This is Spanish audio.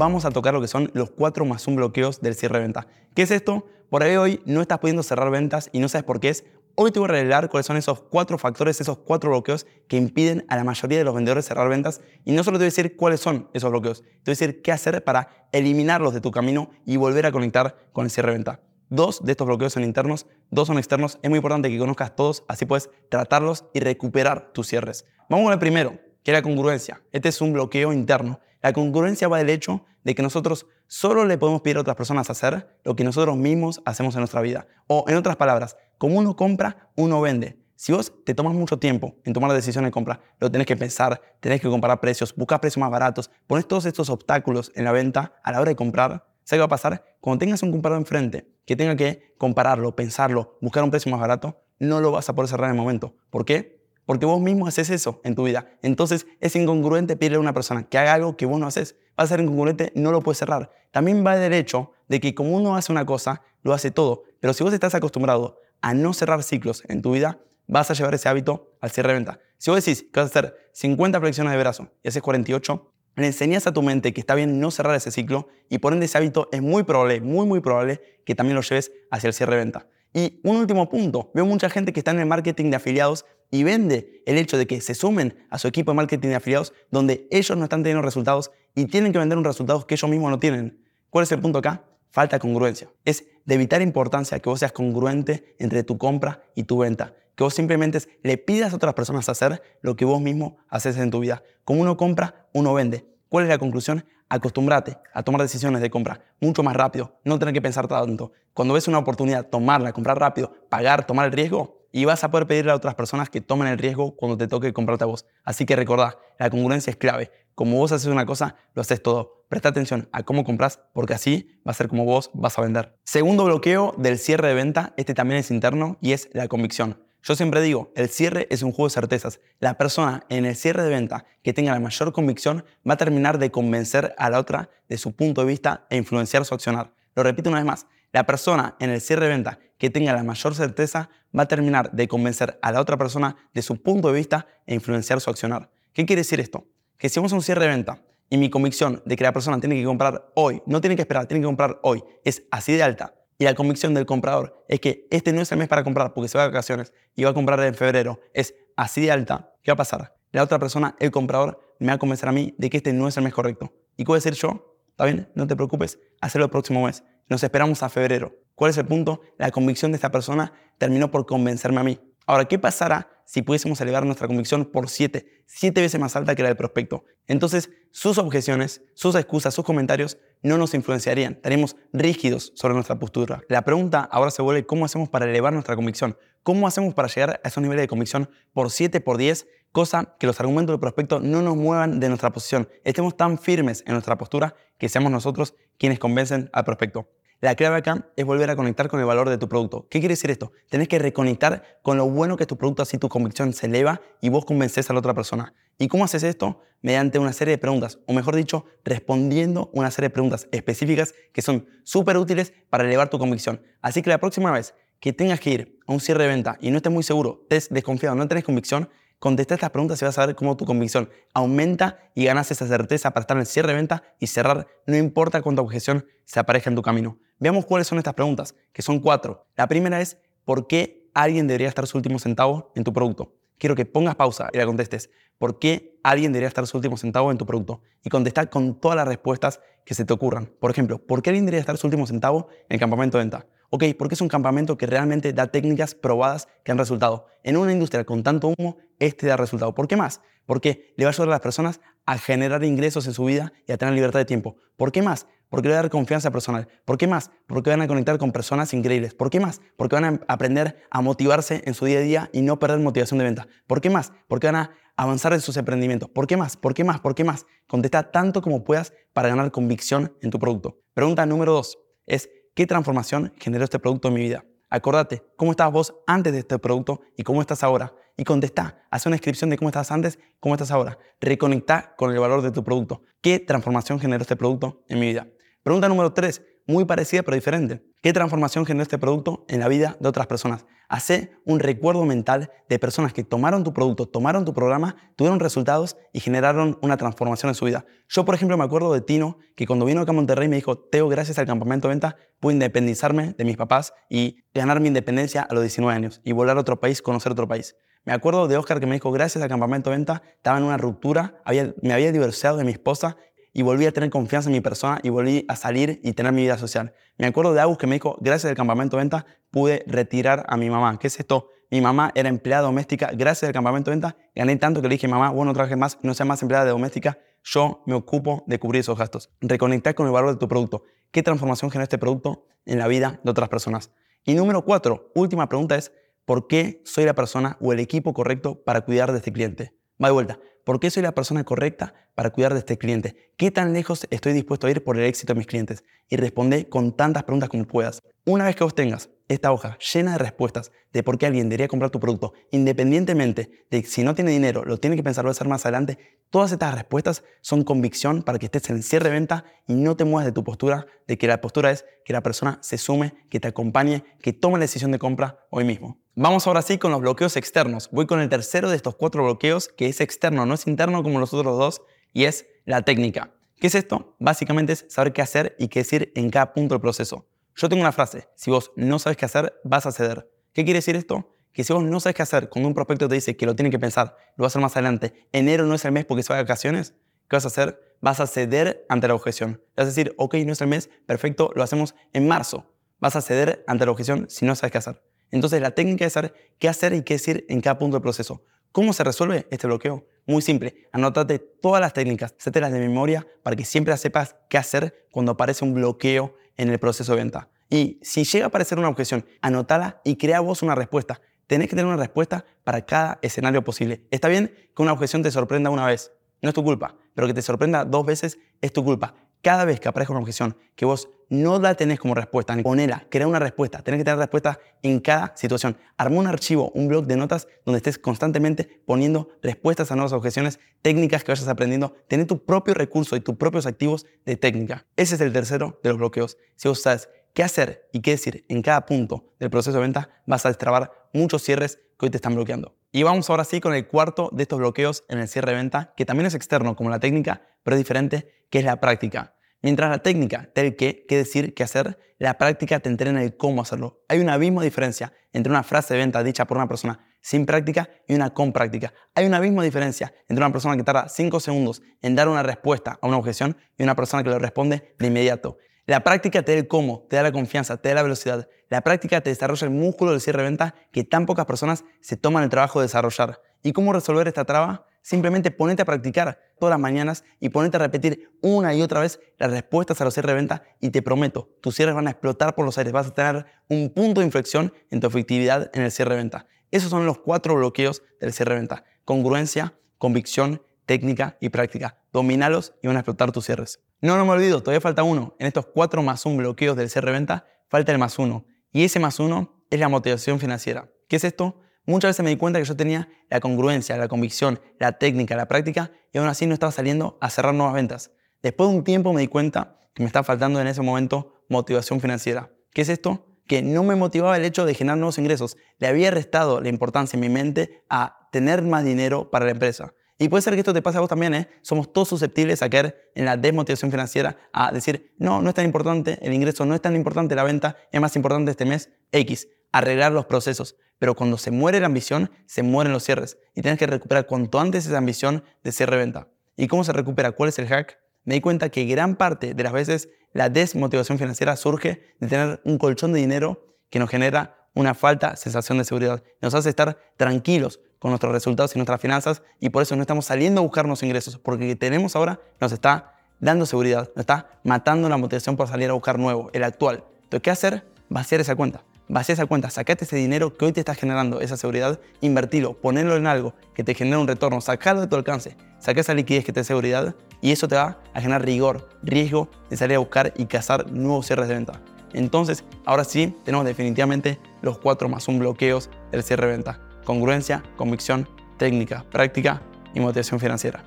Vamos a tocar lo que son los 4 más 1 bloqueos del cierre de venta. ¿Qué es esto? Por ahí hoy no estás pudiendo cerrar ventas y no sabes por qué es. Hoy te voy a revelar cuáles son esos cuatro factores, esos cuatro bloqueos que impiden a la mayoría de los vendedores cerrar ventas. Y no solo te voy a decir cuáles son esos bloqueos, te voy a decir qué hacer para eliminarlos de tu camino y volver a conectar con el cierre de venta. Dos de estos bloqueos son internos, dos son externos. Es muy importante que conozcas todos, así puedes tratarlos y recuperar tus cierres. Vamos con el primero, que es la congruencia. Este es un bloqueo interno. La congruencia va del hecho de que nosotros solo le podemos pedir a otras personas hacer lo que nosotros mismos hacemos en nuestra vida. O en otras palabras, como uno compra, uno vende. Si vos te tomas mucho tiempo en tomar la decisión de compra, lo tenés que pensar, tenés que comparar precios, buscar precios más baratos, pones todos estos obstáculos en la venta a la hora de comprar, ¿sabes qué va a pasar? Cuando tengas un comprador enfrente que tenga que compararlo, pensarlo, buscar un precio más barato, no lo vas a poder cerrar en el momento. ¿Por qué? Porque vos mismo haces eso en tu vida. Entonces es incongruente pedirle a una persona que haga algo que vos no haces. Va a ser incongruente, no lo puedes cerrar. También va del hecho de que como uno hace una cosa, lo hace todo. Pero si vos estás acostumbrado a no cerrar ciclos en tu vida, vas a llevar ese hábito al cierre de venta. Si vos decís que vas a hacer 50 flexiones de brazo y haces 48, le enseñas a tu mente que está bien no cerrar ese ciclo y por ende ese hábito es muy probable, muy muy probable que también lo lleves hacia el cierre de venta. Y un último punto, veo mucha gente que está en el marketing de afiliados y vende el hecho de que se sumen a su equipo de marketing de afiliados donde ellos no están teniendo resultados y tienen que vender un resultado que ellos mismos no tienen. ¿Cuál es el punto acá? Falta congruencia. Es de vital importancia que vos seas congruente entre tu compra y tu venta. Que vos simplemente le pidas a otras personas hacer lo que vos mismo haces en tu vida. Como uno compra, uno vende. ¿Cuál es la conclusión? Acostúmbrate a tomar decisiones de compra mucho más rápido, no tener que pensar tanto. Cuando ves una oportunidad, tomarla, comprar rápido, pagar, tomar el riesgo, y vas a poder pedirle a otras personas que tomen el riesgo cuando te toque comprarte a vos. Así que recordá, la congruencia es clave. Como vos haces una cosa, lo haces todo. Presta atención a cómo compras, porque así va a ser como vos vas a vender. Segundo bloqueo del cierre de venta, este también es interno y es la convicción. Yo siempre digo, el cierre es un juego de certezas. La persona en el cierre de venta que tenga la mayor convicción va a terminar de convencer a la otra de su punto de vista e influenciar su accionar. Lo repito una vez más, la persona en el cierre de venta que tenga la mayor certeza va a terminar de convencer a la otra persona de su punto de vista e influenciar su accionar. ¿Qué quiere decir esto? Que si vamos a un cierre de venta y mi convicción de que la persona tiene que comprar hoy, no tiene que esperar, tiene que comprar hoy, es así de alta, y la convicción del comprador es que este no es el mes para comprar porque se va de vacaciones y va a comprar en febrero, es así de alta, ¿qué va a pasar? La otra persona, el comprador, me va a convencer a mí de que este no es el mes correcto. ¿Y qué voy a decir yo? ¿Está bien? No te preocupes, hazlo el próximo mes. Nos esperamos a febrero. ¿Cuál es el punto? La convicción de esta persona terminó por convencerme a mí. Ahora, ¿qué pasará si pudiésemos elevar nuestra convicción por siete, siete veces más alta que la del prospecto? Entonces, sus objeciones, sus excusas, sus comentarios no nos influenciarían. Estaríamos rígidos sobre nuestra postura. La pregunta ahora se vuelve, ¿cómo hacemos para elevar nuestra convicción? ¿Cómo hacemos para llegar a esos niveles de convicción por 7, por 10? Cosa que los argumentos del prospecto no nos muevan de nuestra posición. Estemos tan firmes en nuestra postura que seamos nosotros quienes convencen al prospecto. La clave acá es volver a conectar con el valor de tu producto. ¿Qué quiere decir esto? Tenés que reconectar con lo bueno que es tu producto, así tu convicción se eleva y vos convences a la otra persona. ¿Y cómo haces esto? Mediante una serie de preguntas, o mejor dicho, respondiendo una serie de preguntas específicas que son súper útiles para elevar tu convicción. Así que la próxima vez que tengas que ir a un cierre de venta y no estés muy seguro, estés desconfiado, no tenés convicción, Contesta estas preguntas y vas a ver cómo tu convicción aumenta y ganas esa certeza para estar en el cierre de venta y cerrar, no importa cuánta objeción se aparezca en tu camino. Veamos cuáles son estas preguntas, que son cuatro. La primera es, ¿por qué alguien debería estar su último centavo en tu producto? Quiero que pongas pausa y la contestes. ¿Por qué alguien debería estar su último centavo en tu producto? Y contestar con todas las respuestas que se te ocurran. Por ejemplo, ¿por qué alguien debería estar su último centavo en el campamento de venta? Ok, porque es un campamento que realmente da técnicas probadas que han resultado. En una industria con tanto humo, este da resultado. ¿Por qué más? Porque le va a ayudar a las personas a generar ingresos en su vida y a tener libertad de tiempo. ¿Por qué más? Porque le va a dar confianza personal. ¿Por qué más? Porque van a conectar con personas increíbles. ¿Por qué más? Porque van a aprender a motivarse en su día a día y no perder motivación de venta. ¿Por qué más? Porque van a avanzar en sus emprendimientos. ¿Por qué más? ¿Por qué más? ¿Por qué más? Contesta tanto como puedas para ganar convicción en tu producto. Pregunta número dos es, ¿Qué transformación generó este producto en mi vida? Acordate cómo estabas vos antes de este producto y cómo estás ahora. Y contesta, haz una descripción de cómo estás antes, cómo estás ahora. Reconecta con el valor de tu producto. ¿Qué transformación generó este producto en mi vida? Pregunta número 3, muy parecida pero diferente. ¿Qué transformación generó este producto en la vida de otras personas? Hace un recuerdo mental de personas que tomaron tu producto, tomaron tu programa, tuvieron resultados y generaron una transformación en su vida. Yo, por ejemplo, me acuerdo de Tino, que cuando vino acá a Monterrey me dijo, Teo, gracias al campamento de venta, pude independizarme de mis papás y ganar mi independencia a los 19 años y volar a otro país, conocer otro país. Me acuerdo de Oscar que me dijo, gracias al campamento de venta, estaba en una ruptura, me había divorciado de mi esposa y volví a tener confianza en mi persona y volví a salir y tener mi vida social. Me acuerdo de Agus que me dijo, gracias al campamento venta pude retirar a mi mamá. ¿Qué es esto? Mi mamá era empleada doméstica, gracias al campamento venta gané tanto que le dije, mamá, vos no trabajes más, no seas más empleada de doméstica, yo me ocupo de cubrir esos gastos. Reconectar con el valor de tu producto. ¿Qué transformación genera este producto en la vida de otras personas? Y número cuatro, última pregunta es, ¿por qué soy la persona o el equipo correcto para cuidar de este cliente? Va de vuelta. ¿Por qué soy la persona correcta para cuidar de este cliente? ¿Qué tan lejos estoy dispuesto a ir por el éxito de mis clientes? Y responde con tantas preguntas como puedas. Una vez que vos tengas esta hoja llena de respuestas de por qué alguien debería comprar tu producto, independientemente de si no tiene dinero, lo tiene que pensar, lo hacer más adelante, todas estas respuestas son convicción para que estés en el cierre de venta y no te muevas de tu postura, de que la postura es que la persona se sume, que te acompañe, que tome la decisión de compra hoy mismo. Vamos ahora sí con los bloqueos externos. Voy con el tercero de estos cuatro bloqueos, que es externo, no es interno como los otros dos, y es la técnica. ¿Qué es esto? Básicamente es saber qué hacer y qué decir en cada punto del proceso. Yo tengo una frase, si vos no sabes qué hacer, vas a ceder. ¿Qué quiere decir esto? Que si vos no sabes qué hacer cuando un prospecto te dice que lo tiene que pensar, lo va a hacer más adelante, enero no es el mes porque se va de vacaciones, ¿qué vas a hacer? Vas a ceder ante la objeción. Vas a decir, ok, no es el mes, perfecto, lo hacemos en marzo. Vas a ceder ante la objeción si no sabes qué hacer. Entonces la técnica es saber qué hacer y qué decir en cada punto del proceso. ¿Cómo se resuelve este bloqueo? Muy simple, anótate todas las técnicas, las de memoria para que siempre sepas qué hacer cuando aparece un bloqueo en el proceso de venta. Y si llega a aparecer una objeción, anótala y crea vos una respuesta. Tenés que tener una respuesta para cada escenario posible. Está bien que una objeción te sorprenda una vez, no es tu culpa, pero que te sorprenda dos veces es tu culpa cada vez que aparezca una objeción que vos no la tenés como respuesta, ponela, crea una respuesta, tenés que tener respuesta en cada situación. Arma un archivo, un blog de notas donde estés constantemente poniendo respuestas a nuevas objeciones, técnicas que vayas aprendiendo, tener tu propio recurso y tus propios activos de técnica. Ese es el tercero de los bloqueos. Si vos sabes qué hacer y qué decir en cada punto del proceso de venta, vas a destrabar muchos cierres que hoy te están bloqueando. Y vamos ahora sí con el cuarto de estos bloqueos en el cierre de venta, que también es externo como la técnica, pero es diferente, que es la práctica. Mientras la técnica te el qué, qué decir, qué hacer, la práctica te entrena el cómo hacerlo. Hay una misma diferencia entre una frase de venta dicha por una persona sin práctica y una con práctica. Hay una misma diferencia entre una persona que tarda 5 segundos en dar una respuesta a una objeción y una persona que lo responde de inmediato. La práctica te da el cómo, te da la confianza, te da la velocidad. La práctica te desarrolla el músculo del cierre de venta que tan pocas personas se toman el trabajo de desarrollar. ¿Y cómo resolver esta traba? Simplemente ponete a practicar todas las mañanas y ponete a repetir una y otra vez las respuestas a los cierres de venta y te prometo, tus cierres van a explotar por los aires, vas a tener un punto de inflexión en tu efectividad en el cierre de venta. Esos son los cuatro bloqueos del cierre de venta. Congruencia, convicción, técnica y práctica. Dominalos y van a explotar tus cierres. No, no me olvido, todavía falta uno. En estos cuatro más un bloqueos del cierre de venta, falta el más uno. Y ese más uno es la motivación financiera. ¿Qué es esto? Muchas veces me di cuenta que yo tenía la congruencia, la convicción, la técnica, la práctica y aún así no estaba saliendo a cerrar nuevas ventas. Después de un tiempo me di cuenta que me estaba faltando en ese momento motivación financiera. ¿Qué es esto? Que no me motivaba el hecho de generar nuevos ingresos. Le había restado la importancia en mi mente a tener más dinero para la empresa. Y puede ser que esto te pase a vos también, ¿eh? Somos todos susceptibles a caer en la desmotivación financiera, a decir, no, no es tan importante el ingreso, no es tan importante la venta, es más importante este mes X, arreglar los procesos. Pero cuando se muere la ambición, se mueren los cierres. Y tienes que recuperar cuanto antes esa ambición de cierre-venta. ¿Y cómo se recupera? ¿Cuál es el hack? Me di cuenta que gran parte de las veces la desmotivación financiera surge de tener un colchón de dinero que nos genera una falta sensación de seguridad. Nos hace estar tranquilos con nuestros resultados y nuestras finanzas y por eso no estamos saliendo a buscarnos ingresos, porque lo que tenemos ahora nos está dando seguridad, nos está matando la motivación por salir a buscar nuevo, el actual. Entonces, ¿qué hacer? Vaciar esa cuenta. Vaciar esa cuenta, sacate ese dinero que hoy te está generando esa seguridad, invertilo, ponelo en algo que te genere un retorno, sacalo de tu alcance, saca esa liquidez que te dé seguridad y eso te va a generar rigor, riesgo de salir a buscar y cazar nuevos cierres de venta. entonces ahora sí tenemos definitivamente los 4 más 1 bloqueos del cierre de venta. Congruencia, convicción, técnica, práctica y motivación financiera.